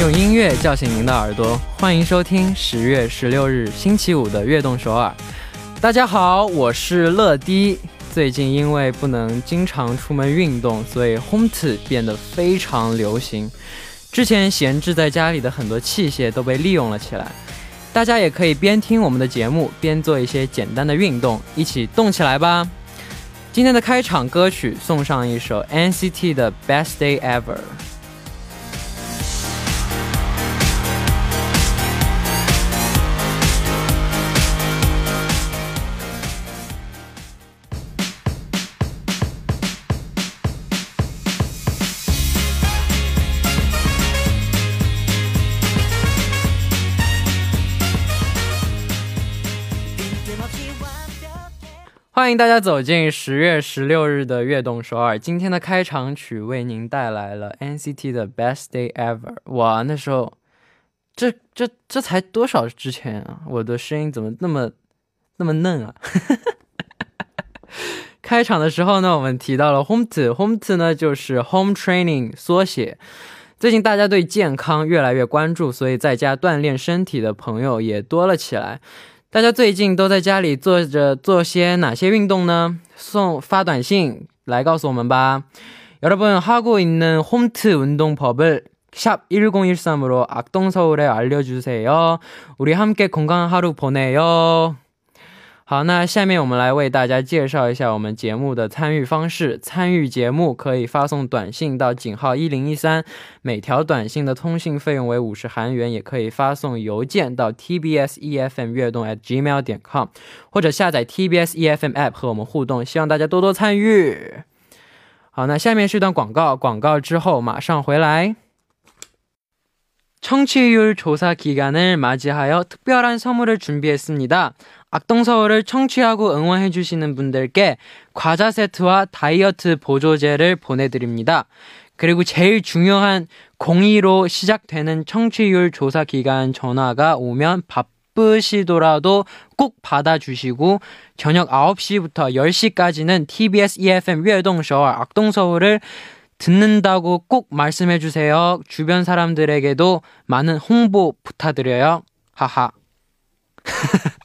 用音乐叫醒您的耳朵，欢迎收听十月十六日星期五的《悦动首尔》。大家好，我是乐迪。最近因为不能经常出门运动，所以 home to 变得非常流行。之前闲置在家里的很多器械都被利用了起来。大家也可以边听我们的节目，边做一些简单的运动，一起动起来吧。今天的开场歌曲送上一首 NCT 的 Best Day Ever。欢迎大家走进十月十六日的悦动首尔。今天的开场曲为您带来了 NCT 的 Best Day Ever。哇，那时候，这这这才多少之前啊？我的声音怎么那么那么嫩啊？开场的时候呢，我们提到了 Home To，Home To 呢就是 Home Training 缩写。最近大家对健康越来越关注，所以在家锻炼身体的朋友也多了起来。 大家最近都在家里坐着做些哪些运动呢？送发短信来告诉我们吧。여러분하고있는홈트운동법을샵1013으로악동서울에알려주세요우리함께건강한하루보내요 好，那下面我们来为大家介绍一下我们节目的参与方式。参与节目可以发送短信到井号一零一三，每条短信的通信费用为五十韩元；也可以发送邮件到 tbs efm 悦动 at gmail 点 com，或者下载 tbs efm app 和我们互动。希望大家多多参与。好，那下面是一段广告，广告之后马上回来。청취율조사기간을맞이하여특별한선물을준비했습니다 악동서울을 청취하고 응원해주시는 분들께 과자 세트와 다이어트 보조제를 보내드립니다. 그리고 제일 중요한 02로 시작되는 청취율 조사 기간 전화가 오면 바쁘시더라도 꼭 받아주시고 저녁 9시부터 10시까지는 TBS EFM 悦동서울 악동서울을 듣는다고 꼭 말씀해주세요. 주변 사람들에게도 많은 홍보 부탁드려요. 하하.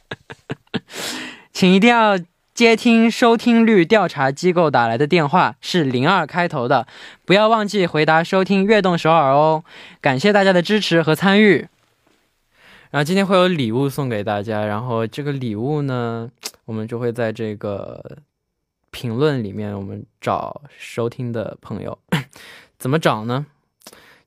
请一定要接听收听率调查机构打来的电话，是零二开头的，不要忘记回答收听悦动首尔哦。感谢大家的支持和参与。然后今天会有礼物送给大家，然后这个礼物呢，我们就会在这个评论里面，我们找收听的朋友，怎么找呢？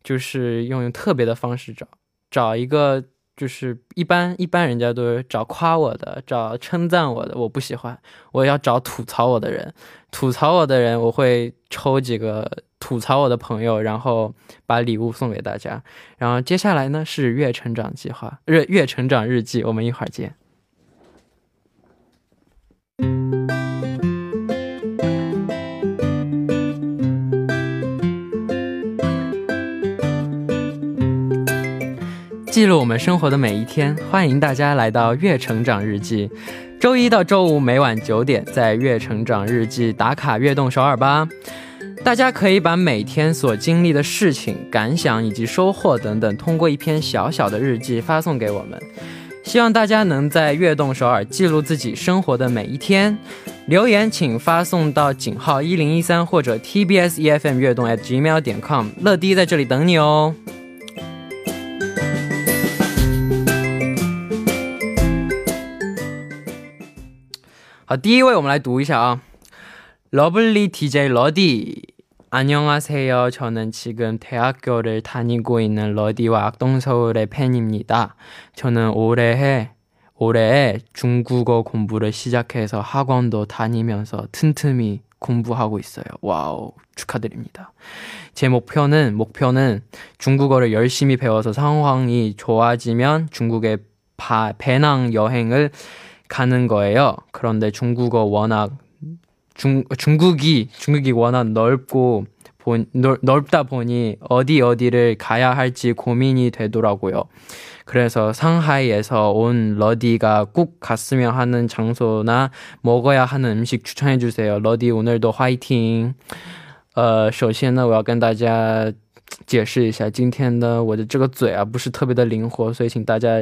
就是用特别的方式找，找一个。就是一般一般人家都是找夸我的，找称赞我的，我不喜欢，我要找吐槽我的人，吐槽我的人，我会抽几个吐槽我的朋友，然后把礼物送给大家。然后接下来呢是月成长计划，月月成长日记，我们一会儿见。记录我们生活的每一天，欢迎大家来到《月成长日记》。周一到周五每晚九点，在《月成长日记》打卡悦动首尔吧。大家可以把每天所经历的事情、感想以及收获等等，通过一篇小小的日记发送给我们。希望大家能在悦动首尔记录自己生活的每一天。留言请发送到井号一零一三或者 TBS EFM 悦动 at gmail 点 com。乐迪在这里等你哦。 好，第一位我们来读一下啊。러블리 DJ 러디 안녕하세요. 저는 지금 대학교를 다니고 있는 러디와 악동서울의 팬입니다. 저는 올해 올해 중국어 공부를 시작해서 학원도 다니면서 틈틈이 공부하고 있어요. 와우, 축하드립니다. 제 목표는 목표는 중국어를 열심히 배워서 상황이 좋아지면 중국의 바, 배낭 여행을 가는 거예요. 그런데 중국어 워낙 중 중국이 중국이 워낙 넓고 본, 넓, 넓다 보니 어디 어디를 가야 할지 고민이 되더라고요. 그래서 상하이에서 온 러디가 꼭 갔으면 하는 장소나 먹어야 하는 음식 추천해 주세요. 러디 오늘도 화이팅. 呃，首先呢，我要跟大家 解释一下，今天的我的这个嘴啊不是特别的灵活，所以请大家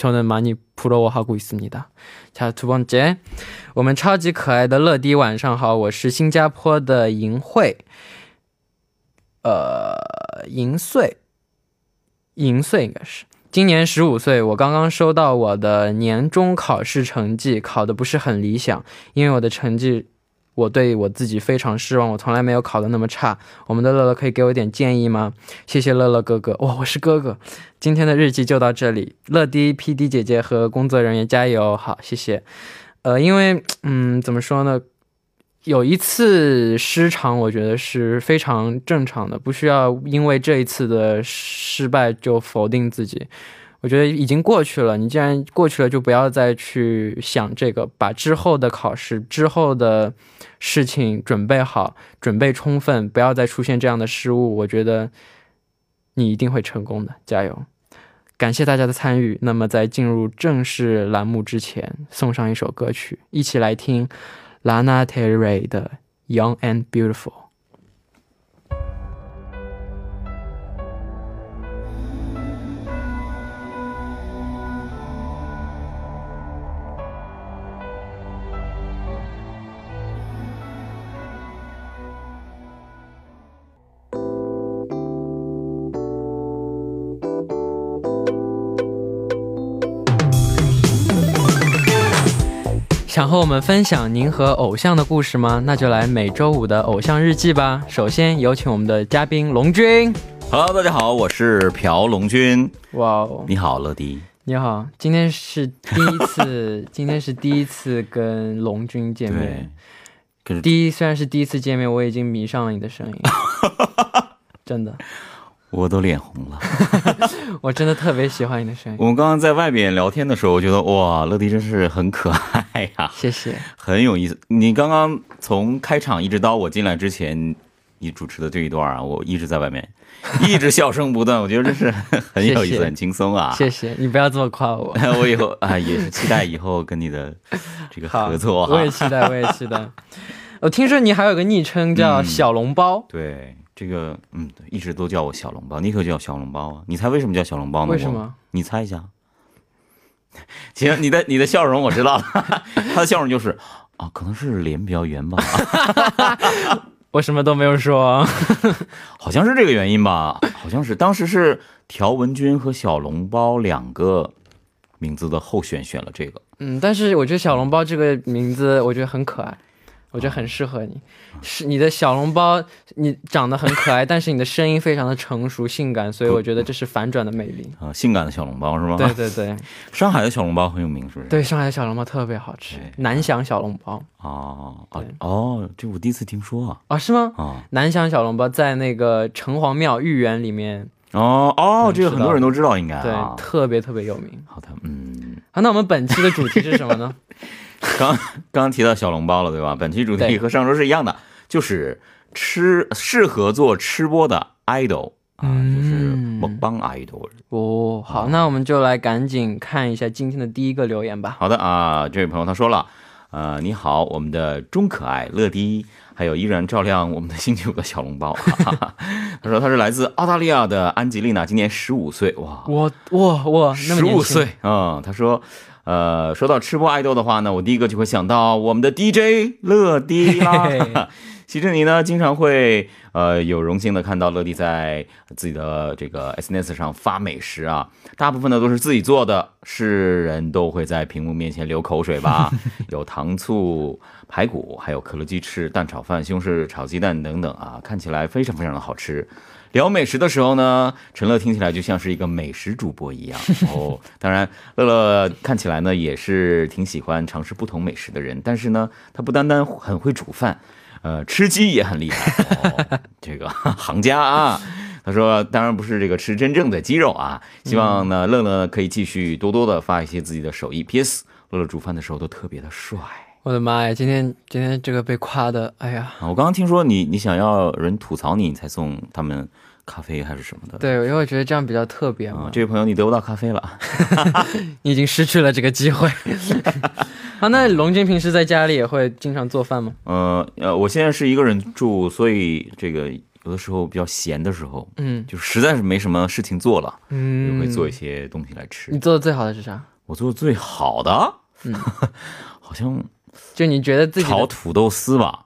저는 많이 부러워하고 있습니다. 자, 두 번째. 我们超级可爱的乐迪晚上好，我是新加坡的银慧，呃，银穗，银穗应该是。今年十五岁，我刚刚收到我的年终考试成绩，考的不是很理想，因为我的成绩， 我对我自己非常失望，我从来没有考的那么差。我们的乐乐可以给我一点建议吗？谢谢乐乐哥哥，哇，我是哥哥。今天的日记就到这里，乐迪 PD 姐姐和工作人员加油，好，谢谢。呃，因为，嗯，怎么说呢？有一次失常，我觉得是非常正常的，不需要因为这一次的失败就否定自己。我觉得已经过去了，你既然过去了，就不要再去想这个，把之后的考试、之后的事情准备好，准备充分，不要再出现这样的失误。我觉得你一定会成功的，加油！感谢大家的参与。那么在进入正式栏目之前，送上一首歌曲，一起来听。Lana Del Rey 的《Young and Beautiful》。想和我们分享您和偶像的故事吗？那就来每周五的偶像日记吧。首先有请我们的嘉宾龙君。Hello，大家好，我是朴龙君。哇哦，你好，乐迪。你好，今天是第一次，今天是第一次跟龙君见面。对，第一虽然是第一次见面，我已经迷上了你的声音，真的。我都脸红了，我真的特别喜欢你的声音。我们刚刚在外边聊天的时候，我觉得哇，乐迪真是很可爱呀，谢谢，很有意思。你刚刚从开场一直到我进来之前，你主持的这一段啊，我一直在外面，一直笑声不断，我觉得这是 很有意思，很轻松啊。谢谢你，不要这么夸我，我以后啊也是期待以后跟你的这个合作。我也期待，我也期待。我听说你还有个昵称叫小笼包，对。这个嗯，一直都叫我小笼包，你可叫小笼包啊？你猜为什么叫小笼包呢？为什么？你猜一下。行，你的你的笑容我知道了，他的笑容就是啊，可能是脸比较圆吧。我什么都没有说，好像是这个原因吧？好像是当时是条文君和小笼包两个名字的候选选了这个。嗯，但是我觉得小笼包这个名字我觉得很可爱。我觉得很适合你，是你的小笼包，你长得很可爱，但是你的声音非常的成熟性感，所以我觉得这是反转的魅力。啊，性感的小笼包是吗？对对对，上海的小笼包很有名，是不是？对，上海的小笼包特别好吃，南翔小笼包。啊啊哦，这我第一次听说啊。啊是吗？啊，南翔小笼包在那个城隍庙豫园里面哦哦，这个很多人都知道，应该对，特别特别有名。好的，嗯，好，那我们本期的主题是什么呢？刚刚提到小笼包了，对吧？本期主题和上周是一样的，就是吃适合做吃播的 idol 啊，就是蒙邦 idol。哦，好，那我们就来赶紧看一下今天的第一个留言吧。好的啊，这位朋友他说了，呃，你好，我们的钟可爱乐迪，还有依然照亮我们的星球的小笼包。他说他是来自澳大利亚的安吉丽娜，今年十五岁。哇，我哇哇，十五岁啊！他说。呃，说到吃播爱豆的话呢，我第一个就会想到我们的 DJ 乐迪啦。其实你呢，经常会呃有荣幸的看到乐迪在自己的这个 SNS 上发美食啊，大部分呢都是自己做的，是人都会在屏幕面前流口水吧？有糖醋排骨，还有可乐鸡翅、蛋炒饭、西红柿炒鸡蛋等等啊，看起来非常非常的好吃。聊美食的时候呢，陈乐听起来就像是一个美食主播一样 哦。当然，乐乐看起来呢也是挺喜欢尝试不同美食的人。但是呢，他不单单很会煮饭，呃，吃鸡也很厉害。这个 行家啊，他说，当然不是这个吃真正的鸡肉啊，希望呢乐乐可以继续多多的发一些自己的手艺。P.S. 乐乐煮饭的时候都特别的帅。我的妈呀，今天今天这个被夸的，哎呀，啊我刚刚听说你你想要人吐槽你，你才送他们咖啡还是什么的？对，因为我觉得这样比较特别啊、嘛。这位朋友你得不到咖啡了。你已经失去了这个机会。好，那龙君平时在家里也会经常做饭吗？呃呃，我现在是一个人住，所以这个有的时候比较闲的时候，嗯就实在是没什么事情做了，嗯就嗯，会做一些东西来吃。你做的最好的是啥？我做的最好的，嗯好像就你觉得自己炒土豆丝吧，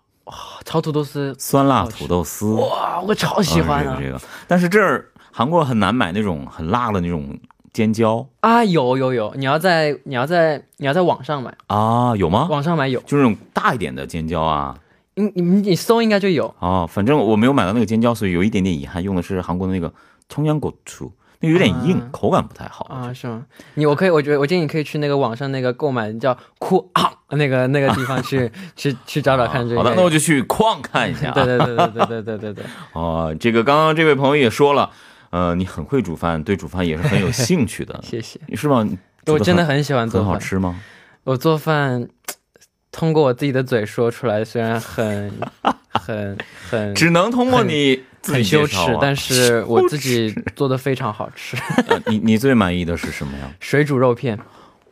炒土豆丝，酸辣土豆丝，哇，我超喜欢这个。但是这儿韩国很难买那种很辣的那种尖椒啊，有有有，你要在你要在你要在网上买啊，有吗？网上买有，就那种大一点的尖椒啊，你你你搜应该就有啊。反正我没有买到那个尖椒，所以有一点点遗憾。用的是韩国的那个葱姜果醋，那有点硬，口感不太好啊，是吗？你我可以，我觉得我建议你可以去那个网上那个购买，叫酷啊。那个那个地方去 去去找找看这个。好的，那我就去矿看一下、啊。对对对对对对对对对。哦，这个刚刚这位朋友也说了，呃，你很会煮饭，对煮饭也是很有兴趣的，谢谢。是吗？我真的很喜欢做饭。很好吃吗？我做饭，通过我自己的嘴说出来，虽然很很很只能通过你自己很羞耻但是我自己做的非常好吃。呃你你最满意的是什么呀？水煮肉片，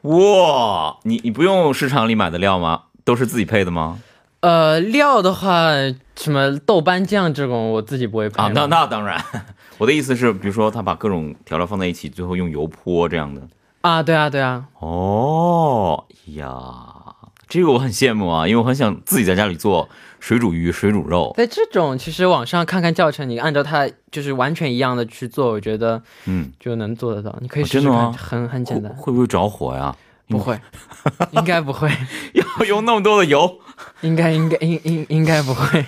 哇，你你不用市场里买的料吗？都是自己配的吗？呃，料的话，什么豆瓣酱这种我自己不会配啊，那那当然，我的意思是，比如说他把各种调料放在一起，最后用油泼这样的。啊，对啊对啊，哦呀，这个我很羡慕啊，因为我很想自己在家里做水煮鱼、水煮肉。在这种其实网上看看教程，你按照它就是完全一样的去做，我觉得嗯，就能做得到。你可以哦试试吗很很简单，会不会着火呀？不会，应该不会，要用那么多的油？应该应该应应应该不会。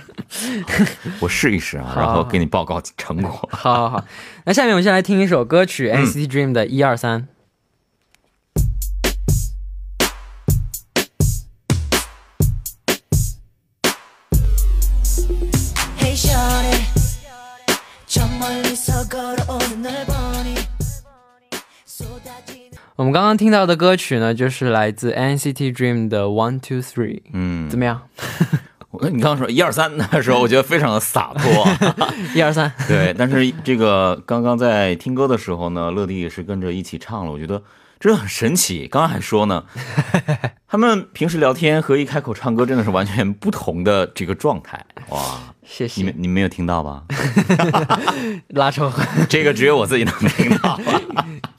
我试一试啊，然后给你报告成果。好好好，那下面我们先来听一首歌曲、嗯 NCT Dream 的一二三。我们刚刚听到的歌曲呢，就是来自 NCT Dream 的 One Two Three，嗯怎，么样？我跟你刚刚说一二三的时候，我觉得非常的洒脱。一二三，对，但是这个刚刚在听歌的时候呢，乐迪也是跟着一起唱了，我觉得真的很神奇。刚刚还说呢，他们平时聊天和一开口唱歌真的是完全不同的这个状态。哇，谢谢你们谢。你们没有听到吧？拉仇恨，这个只有我自己能听到。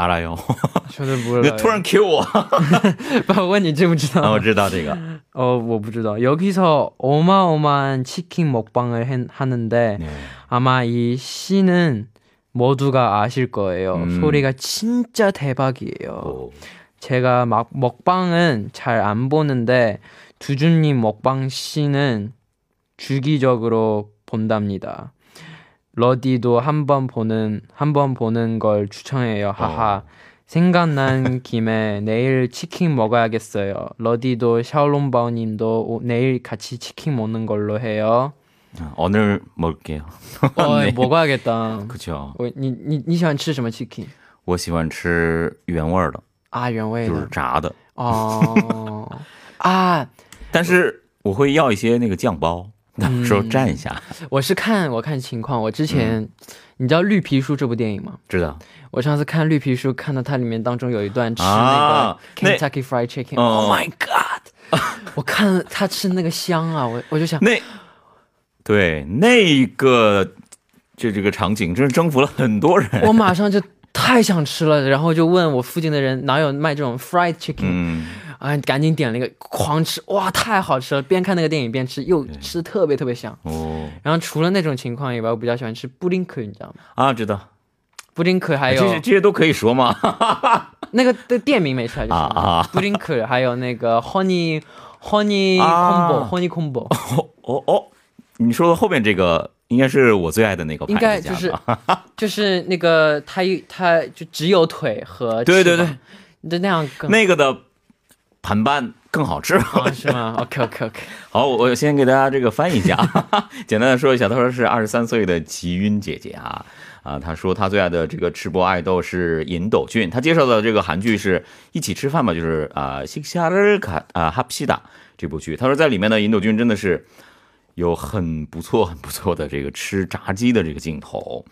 阿拉哟， 저도 你 몰라요. 突然 Q 我，我问你知不知道?啊，我知道这个。 어, 我不知道. 여기서 어마어마한 치킨 먹방을 hen- 하는데 嗯 아마 이 씬은 모두가 아실 거예요. 음. 소리가 진짜 대박이에요. 哦， 제가 막 먹방은 잘 안 보는데 두준님 먹방 씬은 주기적으로 본답니다. 러디도 한 번 보는 한 번 보는 걸 추천해요. 하하. 생각난 김에 내일 치킨 먹어야겠어요. 러디도 샤올롱바오님도 오- 내일 같이 치킨 먹는 걸로 해요. 아, 오늘 먹을게요. 어, 네. 먹어야겠다. 可巧，我你你你喜欢吃什么 chicken 我喜欢吃原味儿的，啊？原味就是的炸的，哦啊！但是我会要一些那个酱包， 到时候站一下。我是看我看情况，我之前、你知道《绿皮书》这部电影吗？知道？我上次看《绿皮书》，看到它里面当中有一段吃那啊个 Kentucky Fried Chicken，、哦 Oh my God！我看了他吃那个香啊，我我就想，那对那个这这个场景真是征服了很多人。我马上就太想吃了，然后就问我附近的人哪有卖这种 fried chicken，、嗯，啊，赶紧点了一个，狂吃，哇，太好吃了！边看那个电影边吃，又吃的特别特别香。哦然后除了那种情况以外，我比较喜欢吃布丁可，你知道吗？啊，知道。布丁可还有这些这些都可以说吗？那个的店名没出来就行啊啊布丁可，还有那个 Honey Honey 啊 Combo Honey Combo，哦哦，你说的后面这个应该是我最爱的那个应该就是就是那个它一它就只有腿和对对翅膀，就那样更那个的盘拌更好吃。是吗？OK OK OK，好，我先给大家这个翻译一下，简单的说一下，他说是二十三岁的齐云姐姐啊，啊，他说他最爱的这个吃播爱豆是尹斗俊，他介绍的这个韩剧是一起吃饭吧，就是啊，西夏尔卡啊，哈皮达这部剧，他说在里面呢，尹斗俊真的是有很不错、很不错的这个吃炸鸡的这个镜头。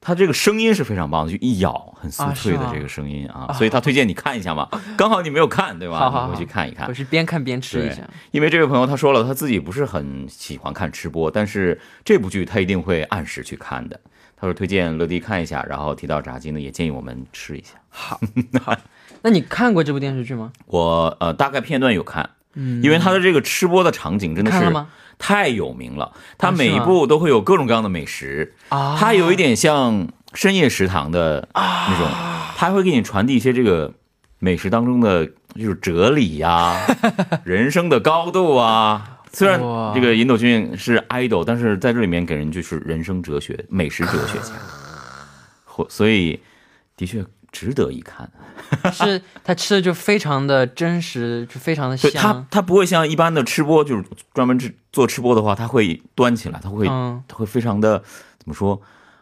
他这个声音是非常棒的，就一咬很酥脆的这个声音啊，所以他推荐你看一下嘛。刚好你没有看，对吧？好好好你回去看一看我。是边看边吃一下。因为这位朋友他说了，他自己不是很喜欢看吃播，但是这部剧他一定会按时去看的。他说推荐乐迪看一下，然后提到炸鸡呢，也建议我们吃一下。好，好，那你看过这部电视剧吗？我呃大概片段有看，嗯，因为他的这个吃播的场景真的是看了吗？太有名了，他啊每一部都会有各种各样的美食，啊，它有一点像深夜食堂的那种，它会给你传递一些这个美食当中的就是哲理呀、人生的高度啊。虽然这个尹斗俊是 idol，但是在这里面给人就是人生哲学、美食哲学家，或所以的确值得一看。是他吃的就非常的真实，就非常的香他香，，他不会像一般的吃播，就是专门吃做吃播的话，他会端起来，他会嗯他会非常的怎么说？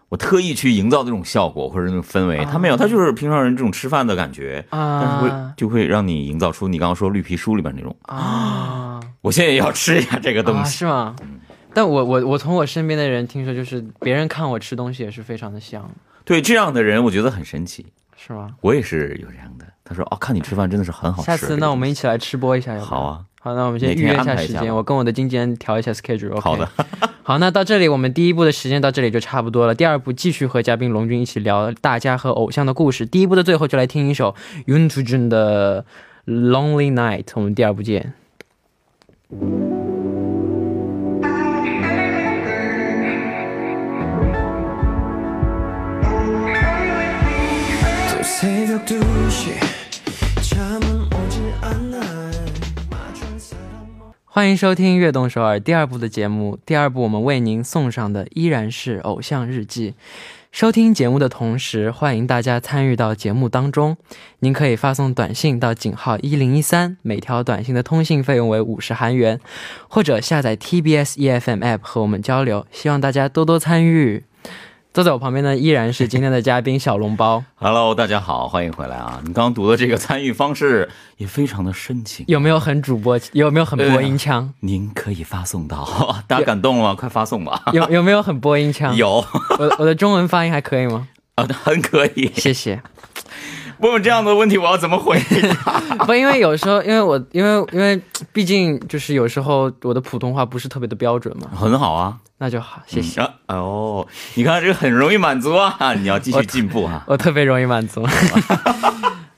我特意去营造这种效果或者那种氛围，他没有，他就是平常人这种吃饭的感觉，啊但是会啊就会让你营造出你刚刚说绿皮书里边那种。啊 我现在也要吃一下这个东啊，西，是吗？但我我我从我身边的人听说，就是别人看我吃东西也是非常的香，对这样的人我觉得很神奇。是吗？我也是有这样的。他说哦，看你吃饭真的是很好吃。下次那我们一一起来吃播一下，好。啊，好，那我们先预约一下时间，我跟我的经纪人调一下 schedule。好的。好，那到这里我们第一部的时间到这里就差不多了。第二部继续和嘉宾龙军一起聊大家和偶像的故事。第一部的最后就来听一首 Yoon To Jun 的《Lonely Night》。我们第二部见。欢迎收听《悦动首尔》第二部的节目。第二部我们为您送上的依然是偶像日记。收听节目的同时，欢迎大家参与到节目当中。您可以发送短信到井号一零一三，每条短信的通信费用为五十韩元，或者下载 TBS EFM App 和我们交流。希望大家多多参与。坐在我旁边的依然是今天的嘉宾小笼包，Hello，大家好，欢迎回来啊！你刚刚读的这个参与方式也非常的深情。有没有很主播？有没有很播音腔？您可以发送到，大家感动了吗？快发送吧！有有没有很播音腔？有，我我的中文发音还可以吗？啊，很可以。谢谢。问问这样的问题，我要怎么回答？不，因为有时候，因为我，因为因为，毕竟就是有时候我的普通话不是特别的标准嘛，很好啊，那就好，谢谢。啊哦，你看这个很容易满足啊，你要继续进步啊。我特别容易满足。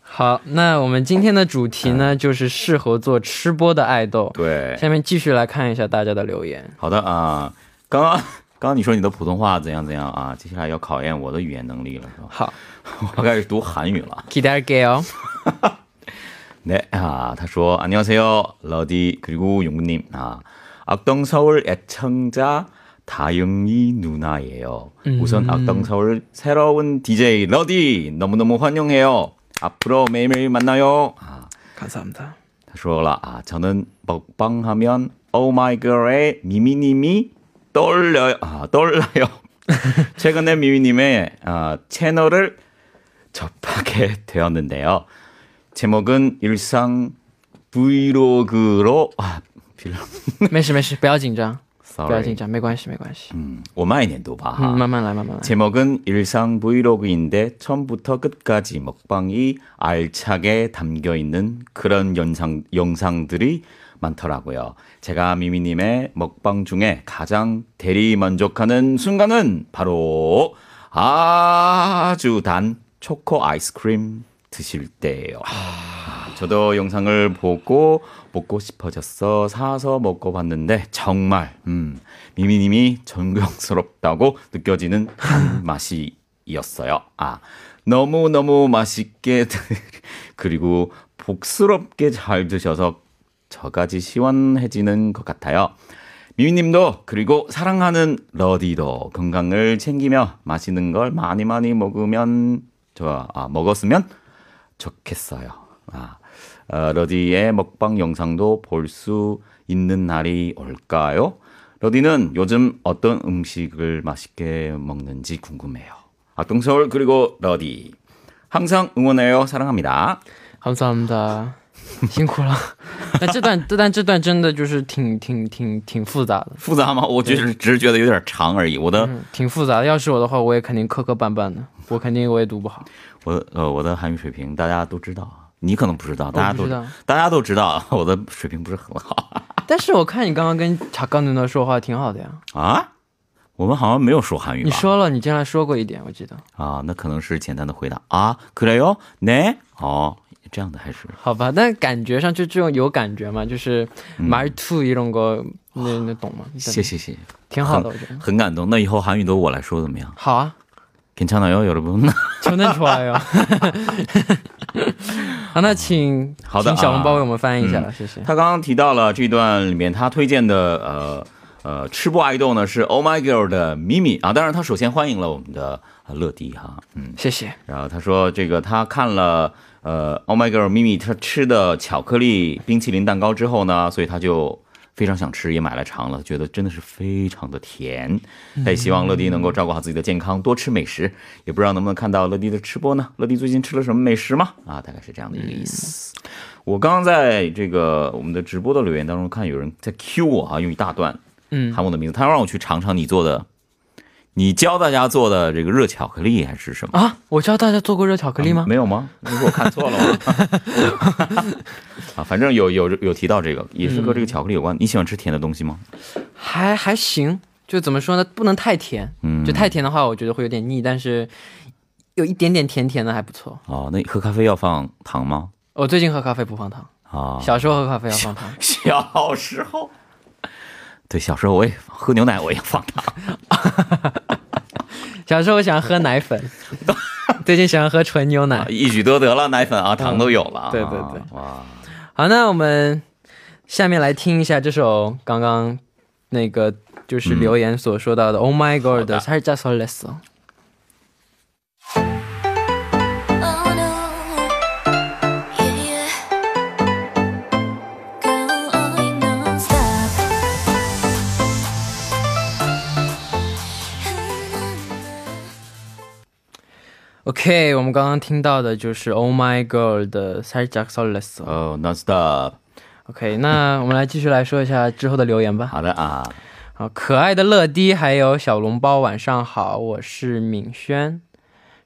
好，那我们今天的主题呢，就是适合做吃播的爱豆。对，下面继续来看一下大家的留言。好的啊，刚刚刚刚你说你的普通话怎样怎样啊？接下来要考验我的语言能力了，是吧？好， 我开始读韩语了。 기다릴게요。 네, 아, 他说 안녕하세요, 러디 그리고 용님. 아, 악동 서울 애청자 다영이 누나예요. 우선 악동 서울 새로운 DJ 러디 너무너무 환영해요. 앞으로 매일매일 만나요. 아, 감사합니다. 他说了啊, 저는 먹방하면 오마이걸의 미미님이 떠올려요. 아, 떠올라요. 최근에 미미님의 아, 채널을 접하게 되었는데요. 제목은 일상 브이로그로 아, 빌- 没事没事，不要紧张，不要 sorry. 紧张，没关系没关系。 음, 我慢一点读吧.嗯，慢慢来，慢慢来。 제목은 일상 브이로그인데 처음부터 끝까지 먹방이 알차게 담겨 있는 그런 영상, 영상들이 많더라고요. 제가 미미님의 먹방 중에 가장 대리 만족하는 순간은 바로 아주 단 초코 아이스크림 드실 때예요. 저도 영상을 보고 먹고 싶어졌어 사서 먹고 봤는데 정말 음, 미미님이 존경스럽다고 느껴지는 한 맛이 이었어요. 아, 너무 너무 맛있게 그리고 복스럽게 잘 드셔서 저까지 시원해지는 것 같아요. 미미님도 그리고 사랑하는 러디도 건강을 챙기며 맛있는 걸 많이 많이 먹으면 저 아, 먹었으면 좋겠어요. 아, 어, 러디의 먹방 영상도 볼 수 있는 날이 올까요? 러디는 요즘 어떤 음식을 맛있게 먹는지 궁금해요. 악동서울 그리고 러디 항상 응원해요. 사랑합니다. 감사합니다. 辛苦了，但这段但这段真的就是挺挺挺挺复杂的。复杂吗？我就是只是觉得有点长而已。我的挺复杂的。要是我的话，我也肯定磕磕绊绊的。我肯定我也读不好。我呃，我的韩语水平大家都知道，你可能不知道，大家都知道，大家都知道我的水平不是很好。但是我看你刚刚跟查刚才那说话挺好的呀。啊？我们好像没有说韩语。你说了，你竟然说过一点，我记得。啊，那可能是简单的回答啊。그래요 네？ 哦。这样的还是好吧，但感觉上就这种有感觉嘛，就是말투이런거那那懂吗？谢谢谢谢，挺好的，我觉得。很感动。那以后韩语都我来说怎么样？好啊， 괜찮아요, 여러분？ 求能出来哟。好，那请好的请小笼包啊为我们翻译一下，嗯谢谢。他刚刚提到了这段里面他推荐的呃 呃吃播爱豆呢是 Oh My Girl 的咪咪啊，当然他首先欢迎了我们的呃乐迪哈，嗯，谢谢。然后他说这个他看了呃 Oh My Girl 咪咪他吃的巧克力冰淇淋蛋糕之后呢，所以他就。非常想吃，也买来尝了，觉得真的是非常的甜。他也希望乐迪能够照顾好自己的健康，多吃美食。也不知道能不能看到乐迪的吃播呢？乐迪最近吃了什么美食吗？啊，大概是这样的一个意思。我刚刚在这个我们的直播的留言当中看有人在 Q 我啊，用一大段嗯，喊我的名字，他让我去尝尝你做的，你教大家做的这个热巧克力还是什么？啊，我教大家做过热巧克力吗？没有吗？你说我看错了吗？啊，反正有有有提到这个，也是和这个巧克力有关。你喜欢吃甜的东西吗？还还行，就怎么说呢，不能太甜，嗯，就太甜的话，我觉得会有点腻，但是有一点点甜甜的还不错。哦，那喝咖啡要放糖吗？我最近喝咖啡不放糖，啊，小时候喝咖啡要放糖。小时候，对，小时候我也喝牛奶，我也放糖。小时候我喜欢喝奶粉，最近喜欢喝纯牛奶啊。一举多得了，奶粉啊，糖都有了啊。对对对哇，好，那我们下面来听一下这首刚刚那个就是留言所说到的《Oh My God》的《살짝설렜어》。 OK，我们刚刚听到的就是 Oh My Girl 的 Side Jack Solis。哦、oh,，Non Stop。OK，那我们来继续来说一下之后的留言吧。好的啊，好，可爱的乐迪还有小笼包，晚上好，我是敏轩。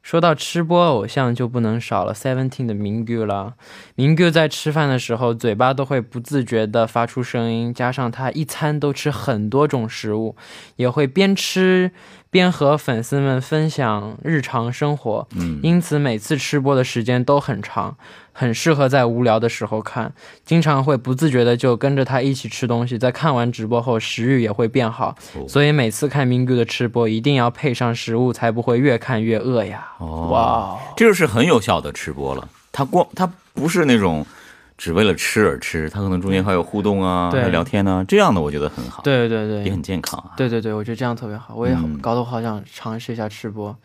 说到吃播偶像，就不能少了 Seventeen 的明 gu 了。明 gu 在吃饭的时候，嘴巴都会不自觉地发出声音，加上他一餐都吃很多种食物，也会边吃边和粉丝们分享日常生活。嗯，因此每次吃播的时间都很长，很适合在无聊的时候看。经常会不自觉的就跟着他一起吃东西，在看完直播后食欲也会变好。哦所以每次看 Mingu 的吃播，一定要配上食物，才不会越看越饿呀！哦哇哦，这就是很有效的吃播了。他光他不是那种只为了吃而吃，他可能中间还有互动啊，还有聊天呢、这样的我觉得很好，对对对，也很健康啊。对对对，我觉得这样特别好。我也好嗯搞得我好想尝试一下吃播，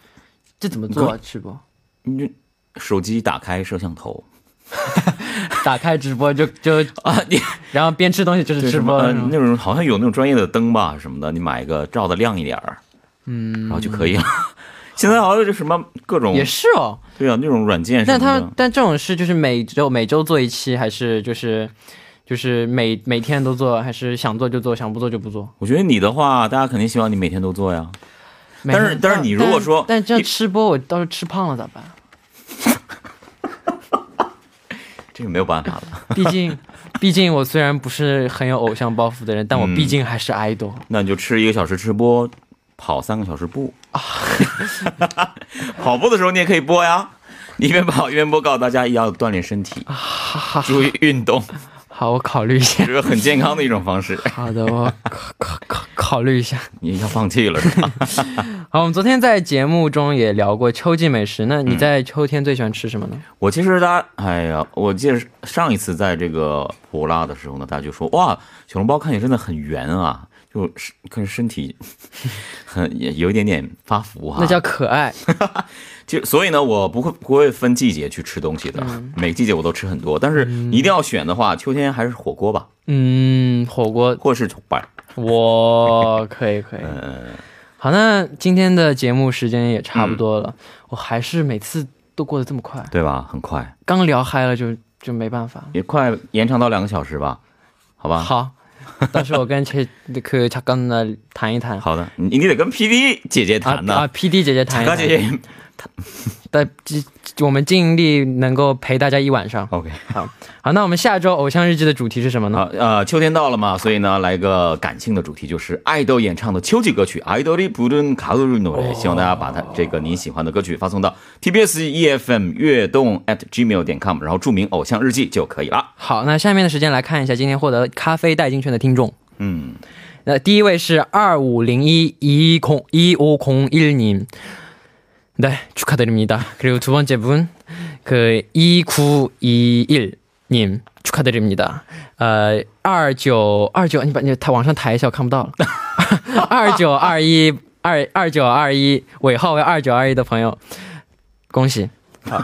这怎么做啊？吃播？你这手机打开摄像头 打开直播就就，啊，你然后边吃东西就是吃播那种好像有那种专业的灯吧什么的，你买一个照的亮一点儿，嗯然后就可以了。现在好像就什么各种也是哦。对啊，那种软件什但他。但这种事就是每周每周做一期，还是就是就是每每天都做，还是想做就做，想不做就不做？我觉得你的话，大家肯定希望你每天都做呀。但是但是你如果说但但这样吃播，我到时候吃胖了咋办？这个没有办法了。毕竟毕竟我虽然不是很有偶像包袱的人，但我嗯毕竟还是 idol。那你就吃一个小时吃播，跑三个小时步啊。跑步的时候你也可以播呀，你一边跑一边播，告诉大家要锻炼身体，注意运动，好，我考虑一下这。是很健康的一种方式。好的，我考考考考虑一下。你要放弃了是吧？好，我们昨天在节目中也聊过秋季美食，那你在秋天最喜欢吃什么呢？我其实大家，哎呀，我记得上一次在这个普拉的时候呢，大家就说哇，小笼包看起来真的很圆啊，就是可是身体 很也有一点点发福哈。那叫可爱。就所以呢，我不会不会分季节去吃东西的，每个季节我都吃很多。但是一定要选的话，秋天还是火锅吧，嗯，火锅，或是炒饭。我可以可以。嗯，好，那今天的节目时间也差不多了，我还是每次都过得这么快，对吧？很快，刚聊嗨了就就没办法。也快延长到两个小时吧，好吧？好，到时候我跟切可恰刚呢谈一谈。好的，你你得跟 P D 姐姐啊谈呢。啊，P D 姐姐谈一大谈。姐姐 但尽我们尽力能够陪大家一晚上。Ok 好好那我们下周偶像日记的主题是什么呢？呃秋天到了嘛所以呢来个感性的主题就是爱豆演唱的秋季歌曲爱豆的普通卡路里希望大家把它这个您喜欢的歌曲发送到 tbsefm 悦动 at gmail 点 com 然后注明偶像日记就可以了。好那下面的时间来看一下今天获得咖啡代金券的听众。嗯。那第一位是二五零一一空一五空一零。年 네, 축하드립니다. 그리고 두 번째 분, 그, 2921님, 축하드립니다. 어, 29, 29, 你把你它往上抬一下，我看不到了。2921, 2, 2921, 尾号为2921的朋友，恭喜。好，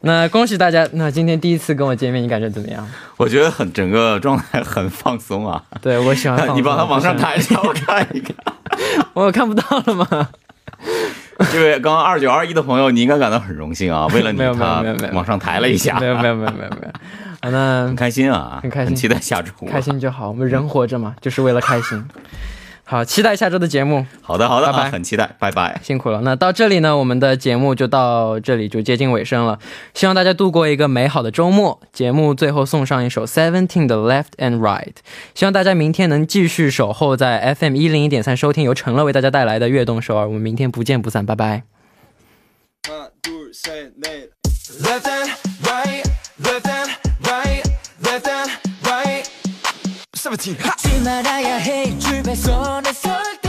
那恭喜大家。那今天第一次跟我见面，你感觉怎么样？我觉得很整个状态很放松啊。对我喜欢放松你把它往上抬一下，我看一看。我看不到了吗？ 这 位刚刚二九二一的朋友，你应该感到很荣幸啊，为了你没有没有他往上抬了一下，没有没有没有没有没有。啊，那很开心啊，很开心期待下周。开心就好，我们人活着嘛，就是为了开心。好，期待下周的节目，好的好的，拜拜啊很期待，拜拜。辛苦了。那到这里呢，我们的节目就到这里就接近尾声了。希望大家度过一个美好的周末。节目最后送上一首 Seventeen 的 Left and Right，希望大家明天能继续守候在 FM 一零一点三收听由陈乐为大家带来的悦动首尔。我们明天不见不散，拜拜。하 말아야 해. 주변선에 설득